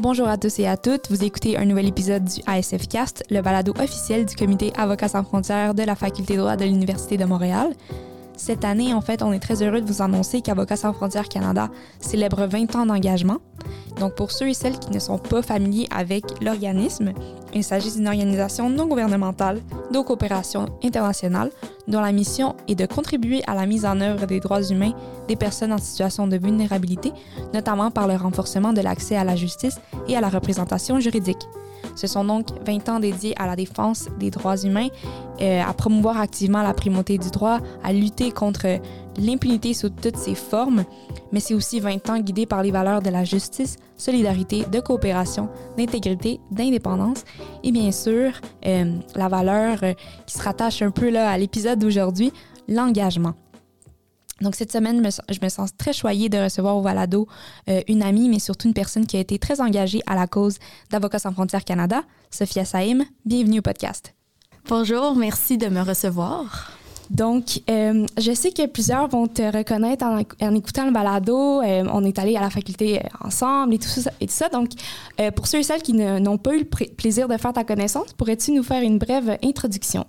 Bonjour à tous et à toutes. Vous écoutez un nouvel épisode du ASF Cast, le balado officiel du comité Avocats sans frontières de la Faculté de droit de l'Université de Montréal. Cette année, en fait, on est très heureux de vous annoncer qu'Avocats sans frontières Canada célèbre 20 ans d'engagement. Donc, pour ceux et celles qui ne sont pas familiers avec l'organisme, il s'agit d'une organisation non gouvernementale de coopération internationale dont la mission est de contribuer à la mise en œuvre des droits humains des personnes en situation de vulnérabilité, notamment par le renforcement de l'accès à la justice et à la représentation juridique. Ce sont donc 20 ans dédiés à la défense des droits humains, euh, à promouvoir activement la primauté du droit, à lutter contre l'impunité sous toutes ses formes, mais c'est aussi 20 ans guidés par les valeurs de la justice, solidarité, de coopération, d'intégrité, d'indépendance et bien sûr euh, la valeur euh, qui se rattache un peu là, à l'épisode d'aujourd'hui, l'engagement. Donc cette semaine, je me sens très choyée de recevoir au Valado euh, une amie, mais surtout une personne qui a été très engagée à la cause d'Avocats sans frontières Canada, Sophia Saïm. Bienvenue au podcast. Bonjour, merci de me recevoir. Donc, euh, je sais que plusieurs vont te reconnaître en, écoutant le balado. Euh, on est allé à la faculté ensemble et tout ça. Et tout ça. Donc, pour ceux et celles qui n'ont pas eu le plaisir de faire ta connaissance, pourrais-tu nous faire une brève introduction?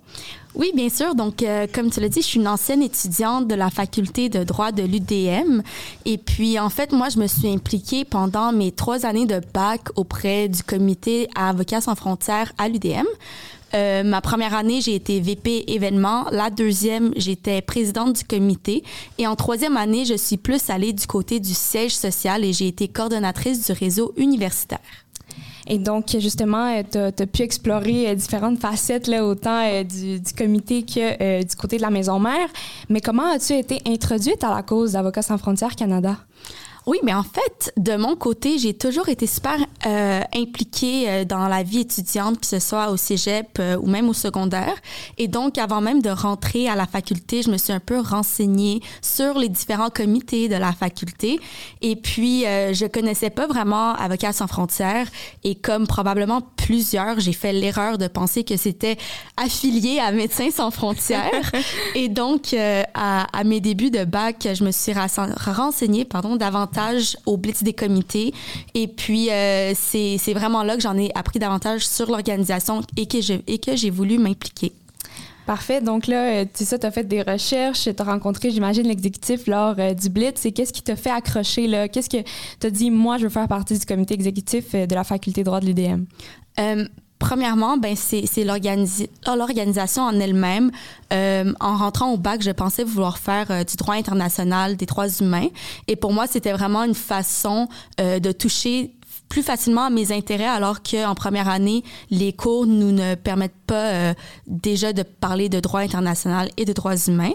Oui, bien sûr. Donc, euh, comme tu l'as dit, je suis une ancienne étudiante de la faculté de droit de l'UDM. Et puis, en fait, moi, je me suis impliquée pendant mes trois années de bac auprès du comité Avocats sans frontières à l'UDM. Euh, ma première année, j'ai été VP événement. La deuxième, j'étais présidente du comité. Et en troisième année, je suis plus allée du côté du siège social et j'ai été coordonnatrice du réseau universitaire. Et donc, justement, tu as, pu explorer euh, différentes facettes, autant euh, du, comité que euh, du côté de la maison mère. Mais comment as-tu été introduite à la cause d'Avocats sans frontières Canada? Oui, mais en fait, de mon côté, j'ai toujours été super euh, impliquée euh, dans la vie étudiante, que ce soit au cégep euh, ou même au secondaire. Et donc, avant même de rentrer à la faculté, je me suis un peu renseignée sur les différents comités de la faculté. Et puis, euh, je connaissais pas vraiment Avocats sans frontières. Et comme probablement plusieurs, j'ai fait l'erreur de penser que c'était affilié à Médecins sans frontières. et donc, euh, à, à, mes débuts de bac, je me suis renseignée, pardon, davantage au Blitz des comités. Et puis, euh, c'est vraiment là que j'en ai appris davantage sur l'organisation et que j'ai voulu m'impliquer. Parfait. Donc là, euh, tu sais, tu as fait des recherches, tu as rencontré, j'imagine, l'exécutif lors euh, du Blitz. Et qu'est-ce qui t'a fait accrocher? là? Qu'est-ce que tu as dit, moi, je veux faire partie du comité exécutif de la faculté de droit de l'UDM? Premièrement, ben c'est l'organisation en elle-même. Euh, en rentrant au bac, je pensais vouloir faire euh, du droit international, des droits humains. Et pour moi, c'était vraiment une façon euh, de toucher plus facilement à mes intérêts, alors qu'en première année, les cours nous ne permettent pas déjà de parler de droit international et de droits humains.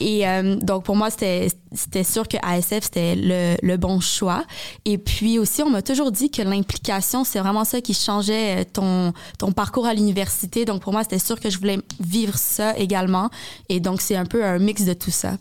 Et euh, donc, pour moi, c'était sûr que ASF, c'était le, le, bon choix. Et puis aussi, on m'a toujours dit que l'implication, c'est vraiment ça qui changeait euh, ton, ton parcours à l'université. Donc, pour moi, c'était sûr que je voulais vivre ça également. Et donc, c'est un peu un mix de tout ça.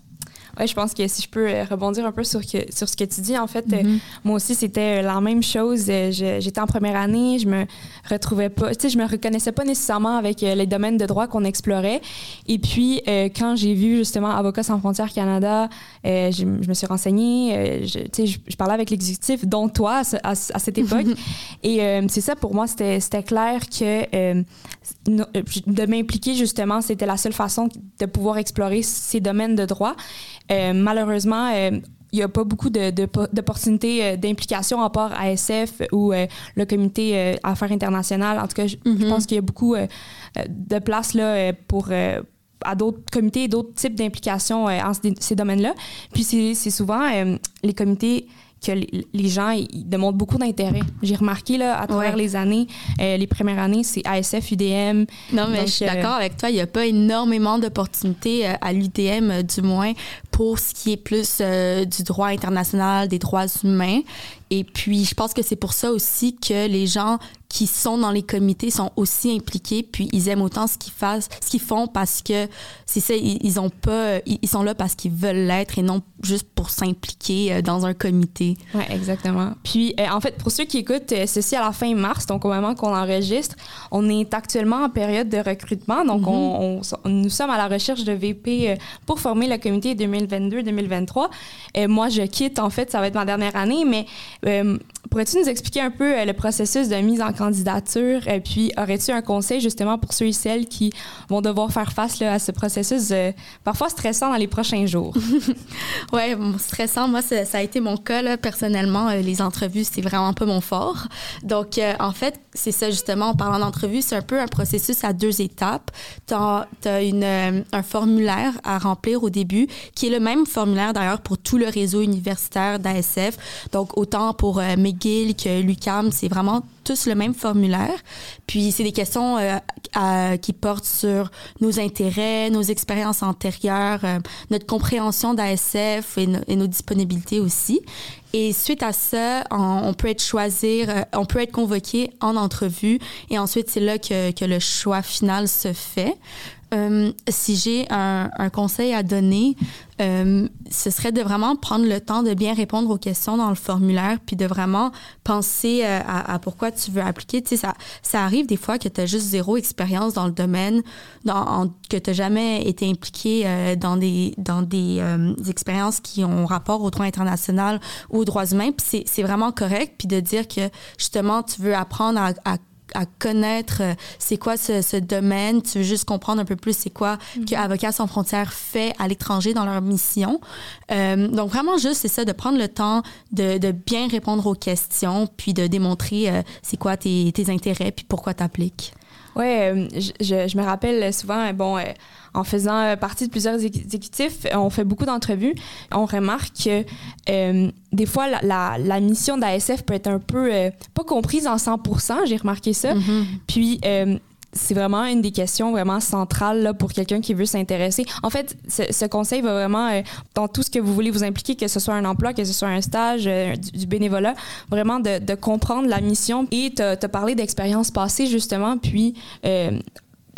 Ouais, je pense que si je peux euh, rebondir un peu sur, que, sur ce que tu dis, en fait, euh, mm-hmm. moi aussi, c'était la même chose. Euh, j'étais en première année, je me retrouvais pas, tu sais, je me reconnaissais pas nécessairement avec les domaines de droit qu'on explorait. Et puis, quand j'ai vu justement Avocats sans frontières Canada, je, je, me suis renseignée, je, tu sais, je, parlais avec l'exécutif, dont toi, à, à, cette époque. Et c'est ça, pour moi, c'était clair que de m'impliquer, justement, c'était la seule façon de pouvoir explorer ces domaines de droit. Euh, malheureusement, euh, il n'y a pas beaucoup d'opportunités de, euh, d'implication à part ASF ou le comité Affaires internationales. En tout cas, je, mm-hmm. pense qu'il y a beaucoup de place là, pour à d'autres comités et d'autres types d'implications en ces domaines-là. Puis c'est souvent les comités que les gens ils demandent beaucoup d'intérêt. J'ai remarqué là, à travers les années, euh, les premières années, c'est ASF, UDM. Non, mais je suis d'accord euh, avec toi. Il n'y a pas énormément d'opportunités euh, à l'UDM, du moins, pour ce qui est plus du droit international, des droits humains. Et puis, je pense que c'est pour ça aussi que les gens qui sont dans les comités sont aussi impliqués, puis ils aiment autant ce qu'ils fassent, ce qu'ils font parce que c'est ça, ils, ont pas, ils, sont là parce qu'ils veulent l'être et non juste pour s'impliquer euh, dans un comité. Oui, exactement. Puis euh, en fait, pour ceux qui écoutent euh, ceci à la fin mars, donc au moment qu'on enregistre, on est actuellement en période de recrutement, donc mm-hmm. on, nous sommes à la recherche de VP pour former le comité 2022-2023. Et moi, je quitte en fait, ça va être ma dernière année, mais Pourrais-tu nous expliquer un peu euh, le processus de mise en candidature? Et puis, aurais-tu un conseil justement pour ceux et celles qui vont devoir faire face à ce processus euh, parfois stressant dans les prochains jours? oui, stressant. Moi, ça, a été mon cas. Personnellement, euh, les entrevues, c'est vraiment pas mon fort. Donc, en fait, c'est ça justement, en parlant d'entrevue, c'est un peu un processus à deux étapes. Tu as, un formulaire à remplir au début, qui est le même formulaire d'ailleurs pour tout le réseau universitaire d'ASF. Donc, autant pour mes McGill que l'UCAM, c'est vraiment tous le même formulaire. Puis c'est des questions euh, qui portent sur nos intérêts, nos expériences antérieures, euh, notre compréhension d'ASF et, nos disponibilités aussi. Et suite à ça, on, peut être choisir, euh, on peut être convoqué en entrevue et ensuite c'est là que, que, le choix final se fait. Euh, si j'ai un, conseil à donner, euh, ce serait de vraiment prendre le temps de bien répondre aux questions dans le formulaire, puis de vraiment penser euh, à, pourquoi tu veux appliquer. Tu sais, ça, ça arrive des fois que tu as juste zéro expérience dans le domaine, que tu n'as jamais été impliqué dans des, dans des, expériences qui ont rapport au droit international ou aux droits humains. Puis c'est vraiment correct, puis de dire que justement, tu veux apprendre à à connaître euh, c'est quoi ce, ce, domaine, tu veux juste comprendre un peu plus c'est quoi mm que Avocats sans frontières fait à l'étranger dans leur mission. Euh, donc vraiment juste c'est ça de prendre le temps de, de, bien répondre aux questions puis de démontrer euh, c'est quoi tes, tes, intérêts puis pourquoi tu appliques. Oui, euh, je, je, me rappelle souvent, bon, en faisant euh, partie de plusieurs exécutifs, euh, on fait beaucoup d'entrevues. On remarque que euh, des fois, la, la, mission d'ASF peut être un peu pas comprise en 100% j'ai remarqué ça. Mm-hmm. Puis, c'est vraiment une des questions vraiment centrales pour quelqu'un qui veut s'intéresser. En fait, ce, conseil va vraiment dans tout ce que vous voulez vous impliquer, que ce soit un emploi, que ce soit un stage, du, bénévolat, vraiment de, comprendre la mission et te, te parler d'expériences passées justement, puis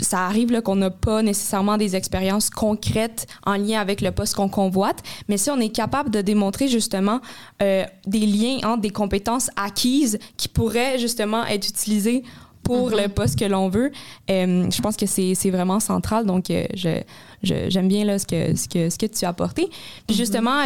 ça arrive qu'on n'a pas nécessairement des expériences concrètes en lien avec le poste qu'on convoite, mais si on est capable de démontrer justement euh, des liens entre des compétences acquises qui pourraient justement être utilisées pour mm-hmm. le poste que l'on veut, euh, je pense que c'est vraiment central. Donc, euh, je j'aime bien là, ce, que, ce, que, ce que tu as apporté. Puis mm-hmm. justement,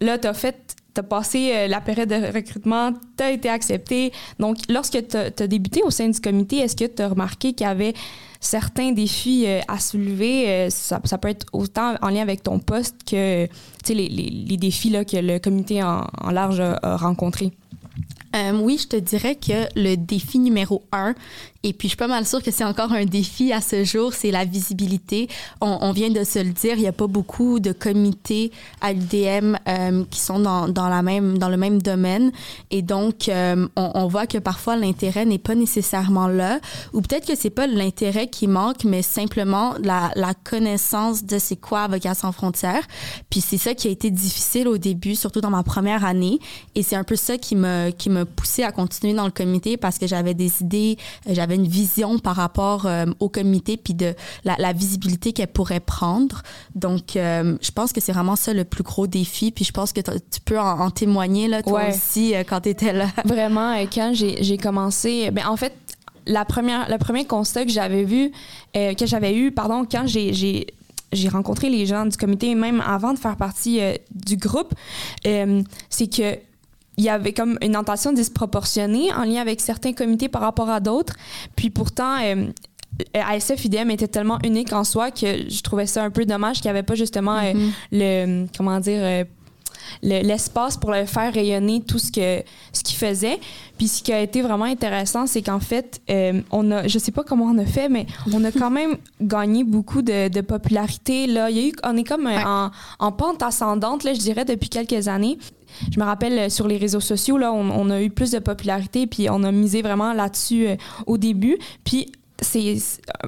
là, tu as fait tu as passé la période de recrutement, tu as été accepté. Donc, lorsque tu as, débuté au sein du comité, est-ce que tu as remarqué qu'il y avait certains défis euh, à soulever? Euh, ça, ça, peut être autant en lien avec ton poste que les, les, les, défis là, que le comité en, en large a, a rencontrés. Euh, oui, je te dirais que le défi numéro un, et puis je suis pas mal sûre que c'est encore un défi à ce jour, c'est la visibilité. On, on, vient de se le dire, il n'y a pas beaucoup de comités à l'UDM euh, qui sont dans, dans, la même, dans le même domaine. Et donc, euh, on, on, voit que parfois l'intérêt n'est pas nécessairement là, ou peut-être que c'est pas l'intérêt qui manque, mais simplement la, la connaissance de c'est quoi Avocats sans frontières. Puis c'est ça qui a été difficile au début, surtout dans ma première année. Et c'est un peu ça qui me, qui poussé à continuer dans le comité parce que j'avais des idées, j'avais une vision par rapport euh, au comité puis de la, visibilité qu'elle pourrait prendre. Donc, euh, je pense que c'est vraiment ça le plus gros défi. Puis je pense que tu peux en, témoigner là, toi aussi quand tu étais là. Vraiment, quand j'ai commencé, ben en fait, la première, le premier constat que j'avais vu, que j'avais eu, pardon, quand j'ai j'ai rencontré les gens du comité, même avant de faire partie du groupe, c'est que il y avait comme une intention disproportionnée en lien avec certains comités par rapport à d'autres. Puis pourtant, euh, ASF IDM était tellement unique en soi que je trouvais ça un peu dommage qu'il n'y avait pas justement euh, le comment dire euh, l'espace pour le faire rayonner tout ce que ce qu'il faisait. Puis ce qui a été vraiment intéressant, c'est qu'en fait, euh, on a, je sais pas comment on a fait, mais on a quand même gagné beaucoup de, de, popularité. Là, il y a eu, on est comme en, en, pente ascendante, là, je dirais, depuis quelques années je me rappelle euh, sur les réseaux sociaux, là, on, a eu plus de popularité, puis on a misé vraiment là-dessus euh, au début. Puis c'est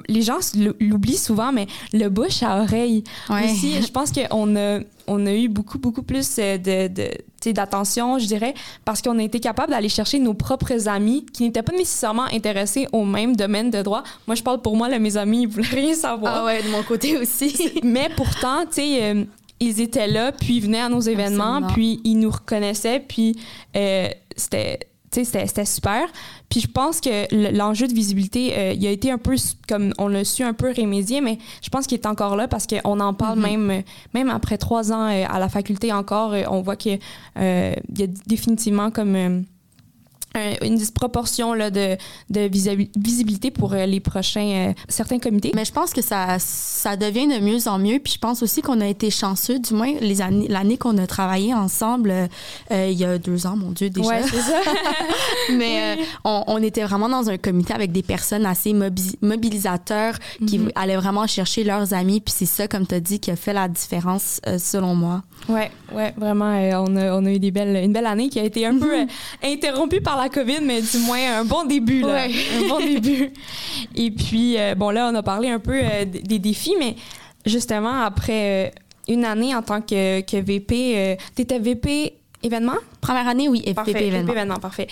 les gens l'oublient souvent mais le bouche à oreille aussi je pense qu'on a on a eu beaucoup beaucoup plus euh, de, de d'attention je dirais parce qu'on a été capable d'aller chercher nos propres amis qui n'étaient pas nécessairement intéressés au même domaine de droit. Moi je parle pour moi là, mes amis ils voulaient rien savoir. Ah ouais de mon côté aussi. Mais pourtant tu sais ils étaient là puis ils venaient à nos événements puis ils nous reconnaissaient puis euh, c'était c'était super. Puis je pense que l'enjeu de visibilité, euh, il a été un peu, comme on l'a su, un peu rémédié, mais je pense qu'il est encore là parce qu'on en parle mm-hmm. même, même après trois ans euh, à la faculté encore. Euh, on voit qu'il y a définitivement comme une disproportion là, de, de visibilité pour euh, les prochains euh, certains comités. Mais je pense que ça, ça devient de mieux en mieux. Puis je pense aussi qu'on a été chanceux, du moins les années, l'année qu'on a travaillé ensemble, euh, il y a deux ans, mon Dieu, déjà. Ouais, c'est ça. Mais on, on, était vraiment dans un comité avec des personnes assez mobilisateurs qui mm-hmm. allaient vraiment chercher leurs amis. Puis c'est ça, comme tu as dit, qui a fait la différence selon moi. Ouais, ouais, vraiment, on, a, on a eu des belles, une belle année qui a été un peu interrompue par la COVID, mais du moins un bon début, là. Un bon début. Et puis, euh, bon, là, on a parlé un peu euh, des défis, mais justement, après euh, une année en tant que, que VP, tu étais VP événement? Première année, oui, VP événement. VP événement, parfait.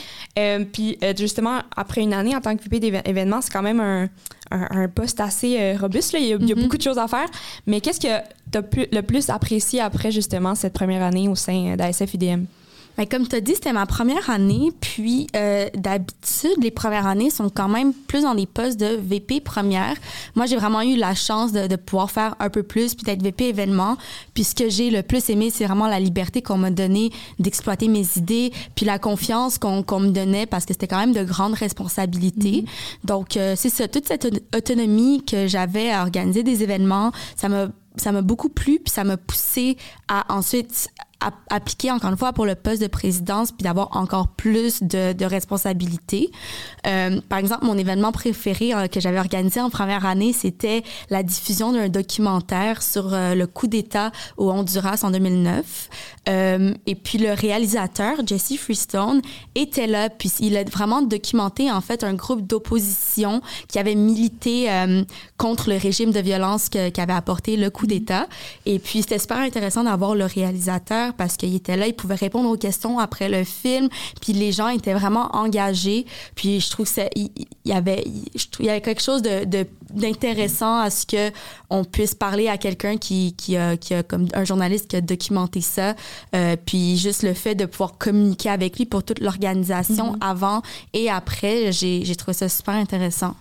puis, justement, après une année en tant que VP d'événement, c'est quand même un, un, poste assez robuste. Là. Il, y a, mm-hmm. beaucoup de choses à faire. Mais qu'est-ce que tu as le plus apprécié après, justement, cette première année au sein d'ASF-IDM? Ben, comme tu as dit, c'était ma première année. Puis, euh, d'habitude, les premières années sont quand même plus dans des postes de VP première. Moi, j'ai vraiment eu la chance de, pouvoir faire un peu plus, puis d'être VP événement. Puis, ce que j'ai le plus aimé, c'est vraiment la liberté qu'on m'a donnée d'exploiter mes idées, puis la confiance qu'on me donnait parce que c'était quand même de grandes responsabilités. Mm-hmm. Donc, euh, c'est ça, toute cette autonomie que j'avais à organiser des événements, ça m'a ça m'a beaucoup plu, puis ça m'a poussé à ensuite appliquer encore une fois pour le poste de présidence puis d'avoir encore plus de, responsabilités. Euh, par exemple, mon événement préféré euh, que j'avais organisé en première année, c'était la diffusion d'un documentaire sur euh, le coup d'État au Honduras en 2009. Euh, et puis le réalisateur, Jesse Freestone, était là, puis il a vraiment documenté en fait un groupe d'opposition qui avait milité contre le régime de violence qu'avait apporté le coup d'État. Et puis c'était super intéressant d'avoir le réalisateur parce qu'il était là, il pouvait répondre aux questions après le film, puis les gens étaient vraiment engagés. Puis je trouve que il, y avait, il y avait quelque chose de, d'intéressant à ce que on puisse parler à quelqu'un qui, qui, a, qui a comme un journaliste qui a documenté ça euh, puis juste le fait de pouvoir communiquer avec lui pour toute l'organisation mm-hmm. avant et après j'ai, j'ai trouvé ça super intéressant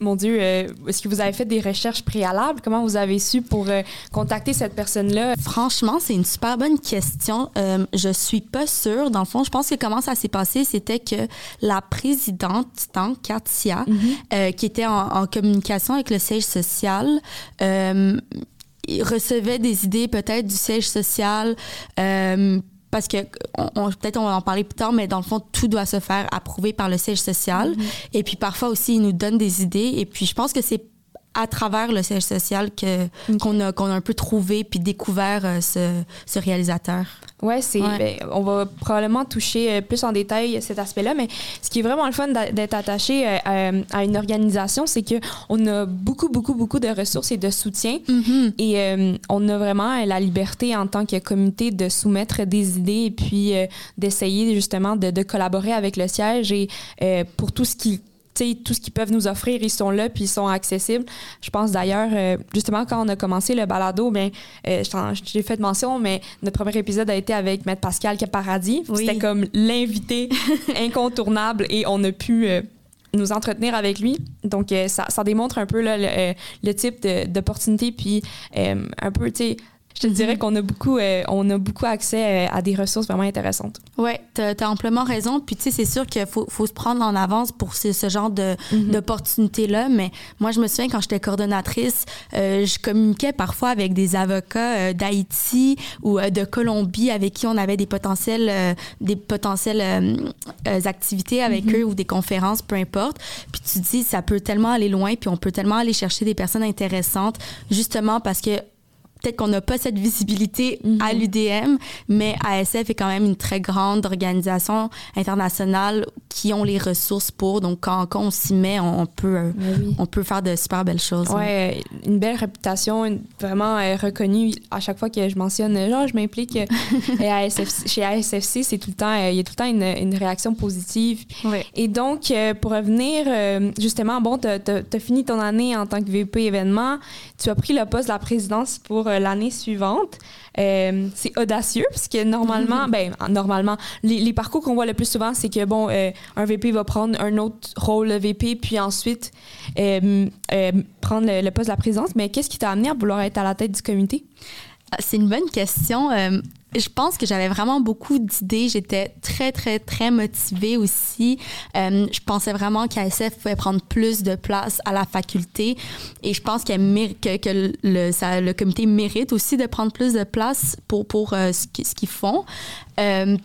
mon Dieu, euh, est-ce que vous avez fait des recherches préalables? Comment vous avez su pour euh, contacter cette personne-là? Franchement, c'est une super bonne question. Euh, je suis pas sûre. Dans le fond, je pense que comment ça s'est passé, c'était que la présidente, tant Katia, mhm. qui était en, en, communication avec le siège social, recevait des idées peut-être du siège social parce que on, peut-être on va en parler plus tard, mais dans le fond, tout doit se faire approuver par le siège social. Mm-hmm. Et puis parfois aussi, ils nous donnent des idées. Et puis je pense que c'est à travers le siège social que qu'on a qu'on a un peu trouvé puis découvert euh, ce, ce, réalisateur. Ouais, c'est ben, on va probablement toucher euh, plus en détail cet aspect-là, mais ce qui est vraiment le fun d'être attaché euh, à, une organisation, c'est que on a beaucoup beaucoup beaucoup de ressources et de soutien mm-hmm. et on a vraiment la liberté en tant que comité de soumettre des idées et puis d'essayer justement de, de, collaborer avec le siège et pour tout ce qui tout ce qu'ils peuvent nous offrir, ils sont là puis ils sont accessibles. Je pense d'ailleurs, euh, justement, quand on a commencé le balado, bien, euh, j'ai fait mention, mais notre premier épisode a été avec Maître Pascal Caparadis. C'était comme l'invité incontournable et on a pu euh, nous entretenir avec lui. Donc, ça, ça, démontre un peu là, le, le, type d'opportunité puis un peu, tu sais, je te dirais mhm. qu'on a beaucoup, euh, on a beaucoup accès euh, à des ressources vraiment intéressantes. Oui, tu as, amplement raison. Puis, tu sais, c'est sûr qu'il faut, faut, se prendre en avance pour ce, ce genre mhm. d'opportunités-là. Mais moi, je me souviens, quand j'étais coordonnatrice, euh, je communiquais parfois avec des avocats d'Haïti ou de Colombie avec qui on avait des potentiels, des potentielles activités avec mhm. eux ou des conférences, peu importe. Puis, tu te dis, ça peut tellement aller loin, puis on peut tellement aller chercher des personnes intéressantes, justement parce que peut-être qu'on n'a pas cette visibilité à mhm. l'UDM, mais ASF est quand même une très grande organisation internationale qui ont les ressources pour. Donc, quand, quand on s'y met, on, peut, euh, Ben on peut faire de super belles choses. Ouais, une belle réputation, une- vraiment euh, reconnue. À chaque fois que je mentionne, euh, genre, je m'implique à chez ASFC, c'est tout le temps, euh, il y a tout le temps une, une réaction positive. Et donc, euh, pour revenir, justement, bon, tu as, fini ton année en tant que VP événement. Tu as pris le poste de la présidence pour l'année suivante. Euh, c'est audacieux, parce que normalement, ben, normalement, les, les parcours qu'on voit le plus souvent, c'est que, bon, euh, un VP va prendre un autre rôle de VP, puis ensuite euh, euh, prendre le, le poste de la présidence. Mais qu'est-ce qui t'a amené à vouloir être à la tête du comité? Ah, C'est une bonne question. Je pense que j'avais vraiment beaucoup d'idées. J'étais très, très, très motivée aussi. Euh, je pensais vraiment qu'ASF pouvait prendre plus de place à la faculté. Et je pense mér- que, que le, comité mérite aussi de prendre plus de place pour, pour euh, ce qu'ils font. Euh,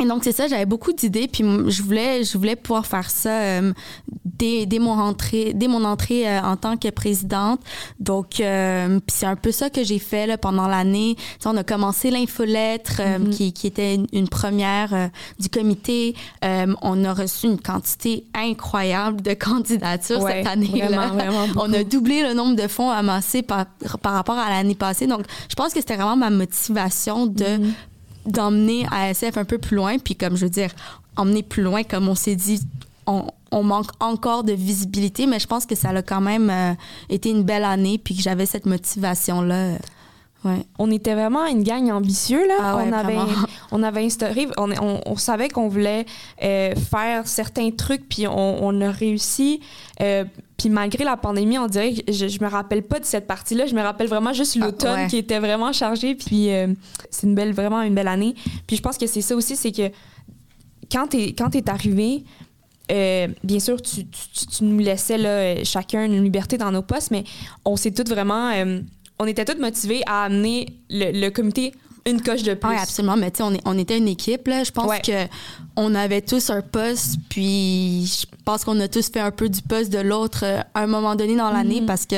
et donc, c'est ça, j'avais beaucoup d'idées, puis je voulais, je voulais pouvoir faire ça euh, dès, dès, mon entrée, dès mon entrée euh, en tant que présidente. Donc, euh, puis c'est un peu ça que j'ai fait là, pendant l'année. Tu sais, on a commencé l'infolettre, euh, Mhm. qui, qui était une, première euh, du comité. Euh, on a reçu une quantité incroyable de candidatures Ouais, cette année-là. vraiment, vraiment on a doublé le nombre de fonds amassés par, par rapport à l'année passée. Donc, je pense que c'était vraiment ma motivation de Mhm. D'emmener ASF un peu plus loin. Puis comme je veux dire, emmener plus loin, comme on s'est dit, on, manque encore de visibilité, mais je pense que ça a quand même euh, été une belle année, puis que j'avais cette motivation-là. Ouais. On était vraiment une gang ambitieux, là. Ah ouais, on, avait, vraiment. on avait instauré, on, on, on savait qu'on voulait euh, faire certains trucs, puis on, on a réussi. euh, puis malgré la pandémie, on dirait que je, je me rappelle pas de cette partie-là. Je me rappelle vraiment juste l'automne ouais. qui était vraiment chargé. Puis euh, c'est une belle, vraiment une belle année. Puis je pense que c'est ça aussi, c'est que quand t'es quand t'es arrivé, euh, bien sûr, tu, tu, tu nous laissais là, chacun une liberté dans nos postes, mais on s'est toutes vraiment, euh, on était toutes motivées à amener le, le comité une coche de plus. Oui, absolument. Mais tu sais, on, était une équipe. Là. Je pense Ouais. que on avait tous un poste, puis je pense qu'on a tous fait un peu du poste de l'autre euh, à un moment donné dans l'année Mhm. parce que,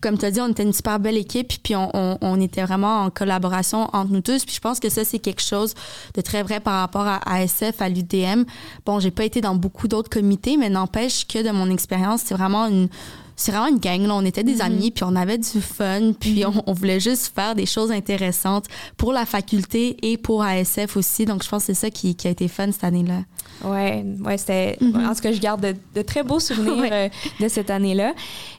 comme tu as dit, on était une super belle équipe, puis on, on- on était vraiment en collaboration entre nous tous. Puis je pense que ça, c'est quelque chose de très vrai par rapport à ASF, à l'UDM. Bon, j'ai pas été dans beaucoup d'autres comités, mais n'empêche que de mon expérience, c'est vraiment une c'est vraiment une gang. Là. On était des amis, puis on avait du fun, puis on, on voulait juste faire des choses intéressantes pour la faculté et pour ASF aussi. Donc, je pense que c'est ça qui, qui a été fun cette année-là. Ouais, ouais, c'était. Mhm. En tout cas, je garde de, de très beaux souvenirs Ouais. euh, de cette année-là.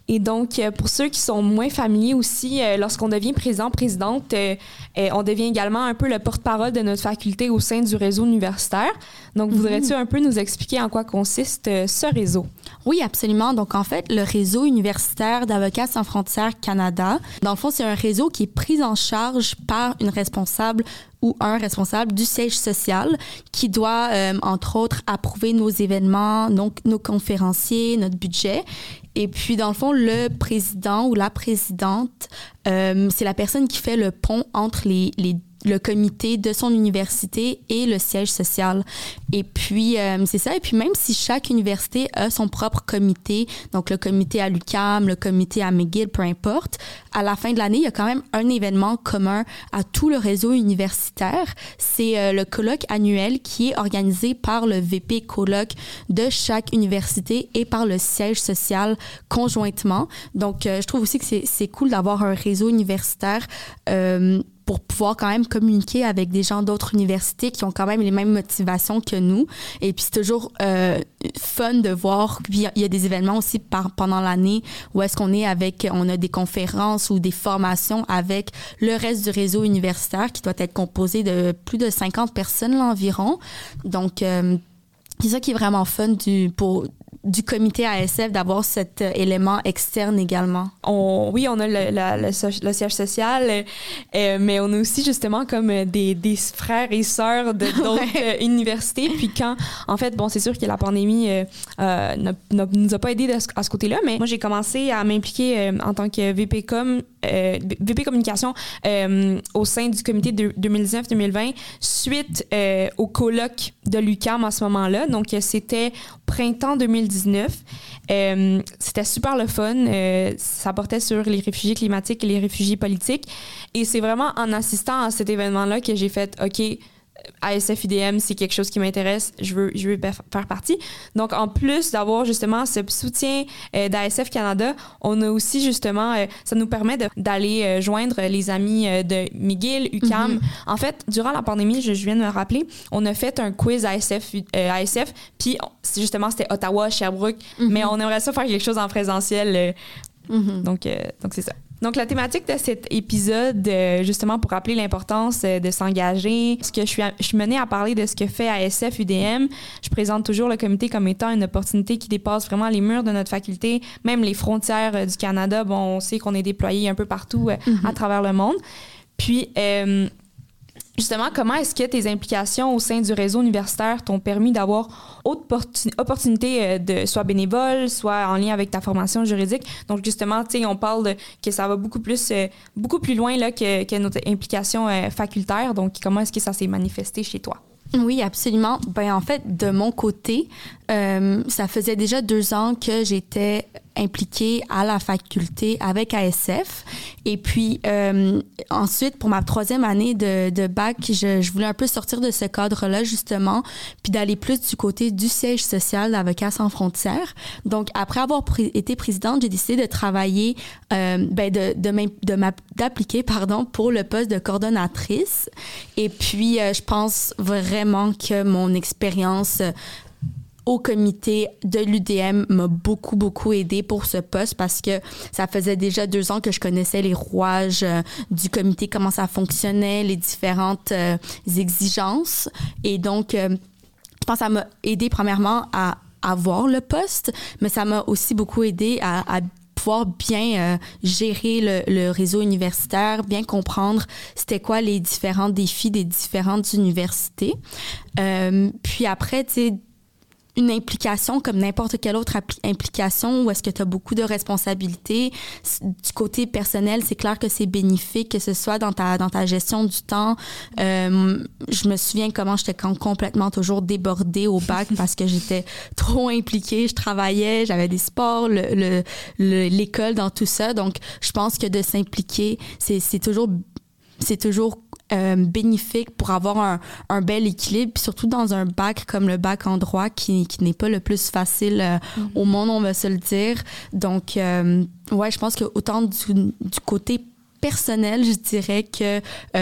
Et donc, euh, pour ceux qui sont moins familiers aussi, euh, lorsqu'on devient président, présidente, on devient également un peu le porte-parole de notre faculté au sein du réseau universitaire. Donc, voudrais-tu un peu nous expliquer en quoi consiste ce réseau? Oui, absolument. Donc, en fait, le réseau universitaire d'Avocats sans frontières Canada, dans le fond, c'est un réseau qui est pris en charge par une responsable ou un responsable du siège social qui doit, euh, entre autres, approuver nos événements, donc nos conférenciers, notre budget. Et puis, dans le fond, le président ou la présidente, euh, c'est la personne qui fait le pont entre les, les le comité de son université et le siège social. Et puis, euh, c'est ça. Et puis, même si chaque université a son propre comité, donc le comité à l'UCAM, le comité à McGill, peu importe, à la fin de l'année, il y a quand même un événement commun à tout le réseau universitaire. C'est euh, le colloque annuel qui est organisé par le VP colloque de chaque université et par le siège social conjointement. Donc, euh, je trouve aussi que c'est- cool d'avoir un réseau universitaire pour pouvoir quand même communiquer avec des gens d'autres universités qui ont quand même les mêmes motivations que nous. Et puis c'est toujours euh, fun de voir. Puis il y a- des événements aussi par, pendant l'année où est-ce qu'on est avec, on a des conférences ou des formations avec le reste du réseau universitaire qui doit être composé de plus de 50 personnes là, environ. Donc euh, c'est ça qui est vraiment fun du, pour, du comité ASF d'avoir cet euh, élément externe également? On, oui, on a le, la- le so- le siège social, euh, euh, mais on a aussi justement comme des, des frères et sœurs de d'autres Ouais. universités. Puis quand, en fait, bon, c'est sûr que la pandémie euh, euh, n'a- nous a pas aidé de ce- à ce côté-là, mais moi, j'ai commencé à m'impliquer en tant que VP Com, euh, VP Communication au sein du comité de 2019-2020 suite au colloque de l'UCAM à ce moment-là. Donc, c'était printemps 2019. Euh, c'était super le fun. Euh, ça portait sur les réfugiés climatiques et les réfugiés politiques. Et c'est vraiment en assistant à cet événement-là que j'ai fait, OK, ASF IDM, c'est quelque chose qui m'intéresse, je veux, je veux faire partie. Donc, en plus d'avoir justement ce soutien euh, d'ASF Canada, on a aussi justement, euh, ça nous permet d'aller euh, joindre les amis de McGill, UCAM. Mm-hmm. En fait, durant la pandémie, je, viens de me rappeler, on a fait un quiz ASF, ASF puis justement, c'était Ottawa, Sherbrooke, mm-hmm. mais on aimerait ça faire quelque chose en présentiel. Mm-hmm. Donc, donc c'est ça. Donc, la thématique de cet épisode, euh, justement pour rappeler l'importance euh, de s'engager, ce que je suis, je suis menée à parler de ce que fait ASF UDM. Je présente toujours le comité comme étant une opportunité qui dépasse vraiment les murs de notre faculté, même les frontières euh, du Canada. Bon, on sait qu'on est déployé un peu partout mm-hmm. à travers le monde. Puis, Justement, comment est-ce que tes implications au sein du réseau universitaire t'ont permis d'avoir autre opportunité euh, de soit bénévole, soit en lien avec ta formation juridique? Donc, justement, tu sais, on parle de, que ça va beaucoup plus, euh, beaucoup plus loin là, que, notre implication euh, facultaire. Donc, comment est-ce que ça s'est manifesté chez toi? Oui, absolument. Ben, en fait, de mon côté, ça faisait déjà deux ans que j'étais impliquée à la faculté avec ASF. Et puis euh, ensuite, pour ma troisième année de, de bac, je, je, voulais un peu sortir de ce cadre-là, justement, puis d'aller plus du côté du siège social d'Avocats sans frontières. Donc, après avoir été présidente, j'ai décidé de travailler, euh, ben de, de d'appliquer, pardon, pour le poste de coordonnatrice. Et puis, euh, je pense vraiment que mon expérience au comité de l'UDM m'a beaucoup, beaucoup aidé pour ce poste parce que ça faisait déjà deux ans que je connaissais les rouages euh, du comité, comment ça fonctionnait, les différentes euh, exigences. Et donc, euh, je pense que ça m'a aidé premièrement à avoir le poste, mais ça m'a aussi beaucoup aidé à, bien gérer le, le, réseau universitaire, bien comprendre c'était quoi les différents défis des différentes universités. puis après, tu sais, une implication comme n'importe quelle autre implication où est-ce que tu as beaucoup de responsabilités? Du côté personnel, c'est clair que c'est bénéfique, que ce soit dans ta, dans ta gestion du temps. Euh, je me souviens comment j'étais complètement toujours débordée au bac parce que j'étais trop impliquée. Je travaillais, j'avais des sports, l'école, le, l'école dans tout ça. Donc, je pense que de s'impliquer, c'est toujours c'est toujours euh, bénéfique pour avoir un, un, bel équilibre, puis surtout dans un bac comme le bac en droit qui, qui n'est pas le plus facile euh, mm-hmm. au monde, on va se le dire. Donc, euh, ouais, je pense que autant du, du, côté personnel, je dirais que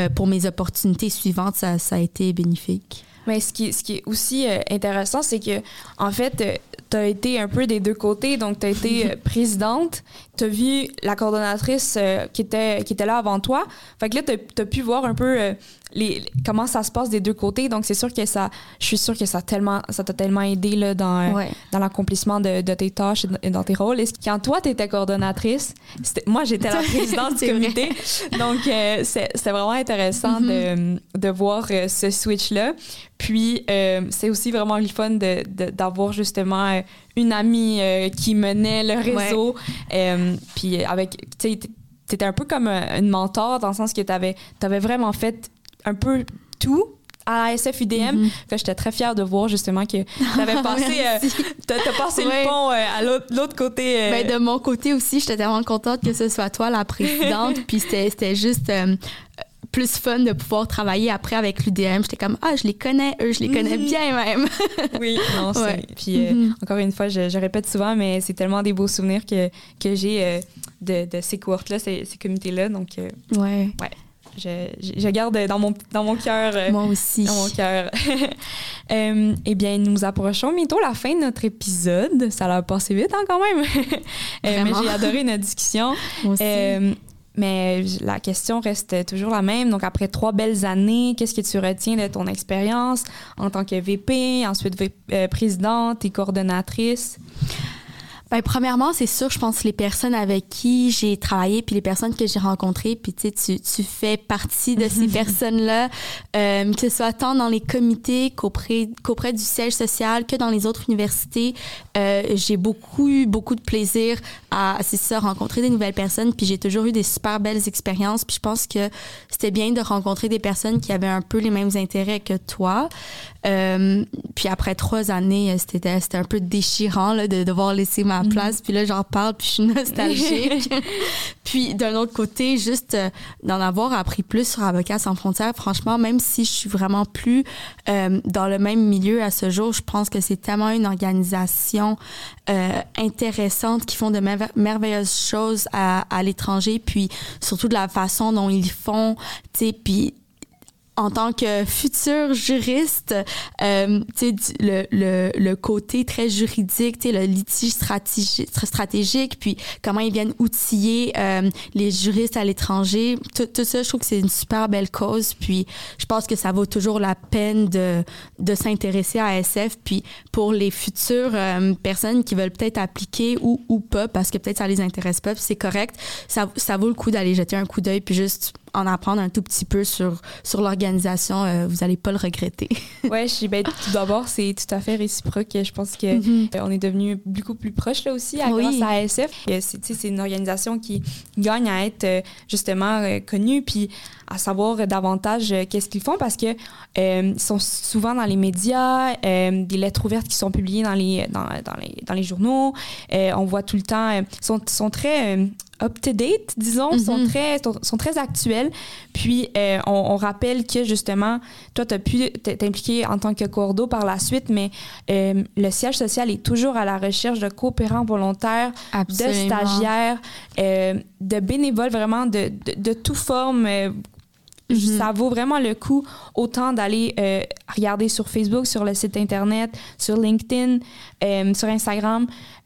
pour mes opportunités suivantes, ça, ça, a été bénéfique. Mais ce qui, ce qui est aussi intéressant, c'est que, en fait, tu as été un peu des deux côtés. Donc, tu as été présidente, tu as vu la coordonnatrice qui, était, qui était là avant toi. Fait que là, tu as, pu voir un peu les, comment ça se passe des deux côtés. Donc, c'est sûr que ça, je suis sûre que ça tellement, ça t'a tellement aidé là, dans, dans l'accomplissement de, de, tes tâches et dans tes rôles. Et quand toi, tu étais coordonnatrice, moi, j'étais la présidente du comité. Donc, euh, c'est vraiment intéressant mm-hmm. de, de voir euh, ce switch-là. Puis, euh, c'est aussi vraiment le fun d'avoir justement une amie qui menait le réseau. puis, avec, tu sais, t'étais un peu comme une mentor dans le sens que t'avais avais vraiment fait un peu tout à ASF UDM. Mm-hmm. J'étais très fière de voir justement que tu avais passé, euh, passé le pont euh, à l'autre côté. Euh. Ben, de mon côté aussi, j'étais tellement contente que ce soit toi la présidente. puis c'était juste plus fun de pouvoir travailler après avec l'UDM. J'étais comme, ah, je les connais, eux, je les connais mm-hmm. bien même. oui, non, c'est. Puis mm-hmm. encore une fois, je, répète souvent, mais c'est tellement des beaux souvenirs que, que j'ai de, de, ces cohortes-là, ces, ces comités-là. Donc, ouais. ouais je, je, garde dans mon, dans mon cœur. Euh, Moi aussi. Dans mon cœur. euh, eh bien, nous approchons bientôt la fin de notre épisode. Ça a passé vite hein, quand même. euh, mais j'ai adoré notre discussion. Moi aussi. Euh, mais la question reste toujours la même. Donc, après trois belles années, qu'est-ce que tu retiens de ton expérience en tant que VP, ensuite présidente et coordonnatrice? Ben, premièrement, c'est sûr, je pense les personnes avec qui j'ai travaillé, puis les personnes que j'ai rencontrées, puis tu, tu fais partie de ces personnes-là, euh, que ce soit tant dans les comités qu'auprès qu'auprès du siège social, que dans les autres universités. Euh, j'ai beaucoup eu beaucoup de plaisir à, c'est ça, rencontrer des nouvelles personnes, puis j'ai toujours eu des super belles expériences, puis je pense que c'était bien de rencontrer des personnes qui avaient un peu les mêmes intérêts que toi. Euh, puis après trois années, c'était, c'était un peu déchirant là, de devoir laisser ma ma Mhm. place, puis là, j'en parle, puis je suis nostalgique. puis d'un autre côté, juste euh, d'en avoir appris plus sur Avocats sans frontières, franchement, même si je suis vraiment plus euh, dans le même milieu à ce jour, je pense que c'est tellement une organisation euh, intéressante qui font de merve- merveilleuses choses à, à l'étranger, puis surtout de la façon dont ils font, tu sais, puis en tant que futur juriste, euh, le, le, le côté très juridique, le litige stratégique, puis comment ils viennent outiller euh, les juristes à l'étranger, tout, tout ça, je trouve que c'est une super belle cause, puis je pense que ça vaut toujours la peine de, de s'intéresser à SF, puis pour les futures euh, personnes qui veulent peut-être appliquer ou, ou pas, parce que peut-être ça les intéresse pas, c'est correct, ça, ça vaut le coup d'aller jeter un coup d'œil, puis juste en apprendre un tout petit peu sur, sur l'organisation, euh, vous allez pas le regretter. Suis ben, tout d'abord, c'est tout à fait réciproque. Je pense que Mhm. euh, on est devenu beaucoup plus proche là aussi à, Oui. grâce à ASF. Euh, C'est une organisation qui gagne à être justement connue puis à savoir davantage qu'est-ce qu'ils font parce que euh, ils sont souvent dans les médias, des lettres ouvertes qui sont publiées dans les dans, dans les dans les journaux. On voit tout le temps, ils sont sont très euh, up to date, disons, sont Mhm. très sont, très actuels. Puis euh, on, on rappelle que justement, toi, tu as pu t'impliquer en tant que cordo par la suite, mais euh, le siège social est toujours à la recherche de coopérants volontaires, de stagiaires, euh, de bénévoles, vraiment de, de, de toute forme. Mhm. Ça vaut vraiment le coup autant d'aller euh, regarder sur Facebook, sur le site Internet, sur LinkedIn, euh, sur Instagram.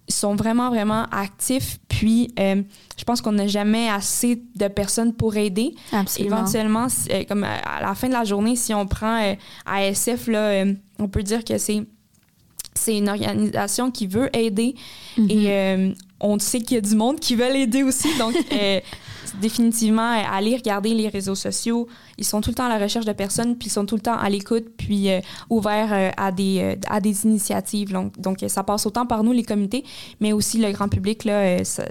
Ils sont vraiment, vraiment actifs. Puis, euh, je pense qu'on n'a jamais assez de personnes pour aider. Absolument. Éventuellement, euh, comme à la fin de la journée, si on prend euh, ASF, là, euh, on peut dire que c'est c'est une organisation qui veut aider Mhm. et euh, on sait qu'il y a du monde qui veut l'aider aussi. Donc, euh, définitivement, euh, aller regarder les réseaux sociaux. Ils sont tout le temps à la recherche de personnes, puis ils sont tout le temps à l'écoute, puis euh, ouverts euh, à, des, à des initiatives. Donc, donc, ça passe autant par nous, les comités, mais aussi le grand public. Là, ça-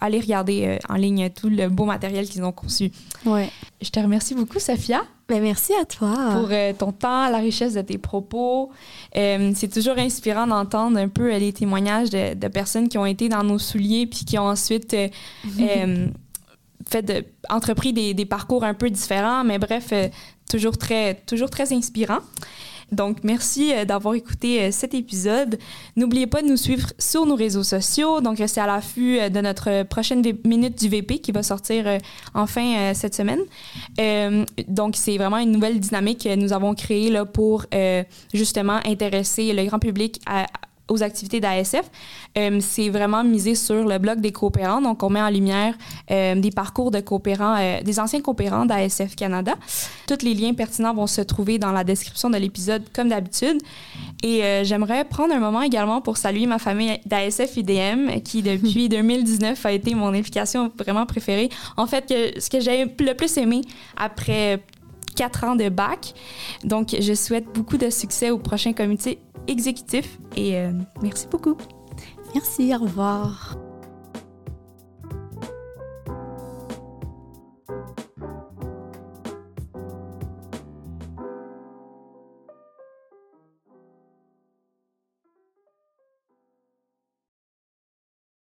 allez regarder en ligne tout le beau matériel qu'ils ont conçu. Ouais. Je te remercie beaucoup, Sophia, Ben, merci à toi. pour euh, ton temps, la richesse de tes propos. Euh, c'est toujours inspirant d'entendre un peu euh, les témoignages de, de personnes qui ont été dans nos souliers puis qui ont ensuite fait de, entrepris des, parcours un peu différents, mais bref, euh, toujours, très, toujours très inspirant. Donc, merci euh, d'avoir écouté euh, cet épisode. N'oubliez pas de nous suivre sur nos réseaux sociaux. Donc, restez à l'affût de notre prochaine minute du VP qui va sortir enfin cette semaine. Donc, c'est vraiment une nouvelle dynamique que nous avons créée là, pour justement intéresser le grand public à- aux activités d'ASF. Euh, c'est vraiment misé sur le blog des coopérants. Donc, on met en lumière euh, des parcours de coopérants, euh, des anciens coopérants d'ASF Canada. Tous les liens pertinents vont se trouver dans la description de l'épisode, comme d'habitude. Et j'aimerais prendre un moment également pour saluer ma famille d'ASF IDM, qui depuis 2019 a été mon implication vraiment préférée. En fait, que, ce que j'ai le plus aimé après quatre ans de bac. Donc, je souhaite beaucoup de succès au prochain comité exécutif et euh, merci beaucoup. Merci, au revoir.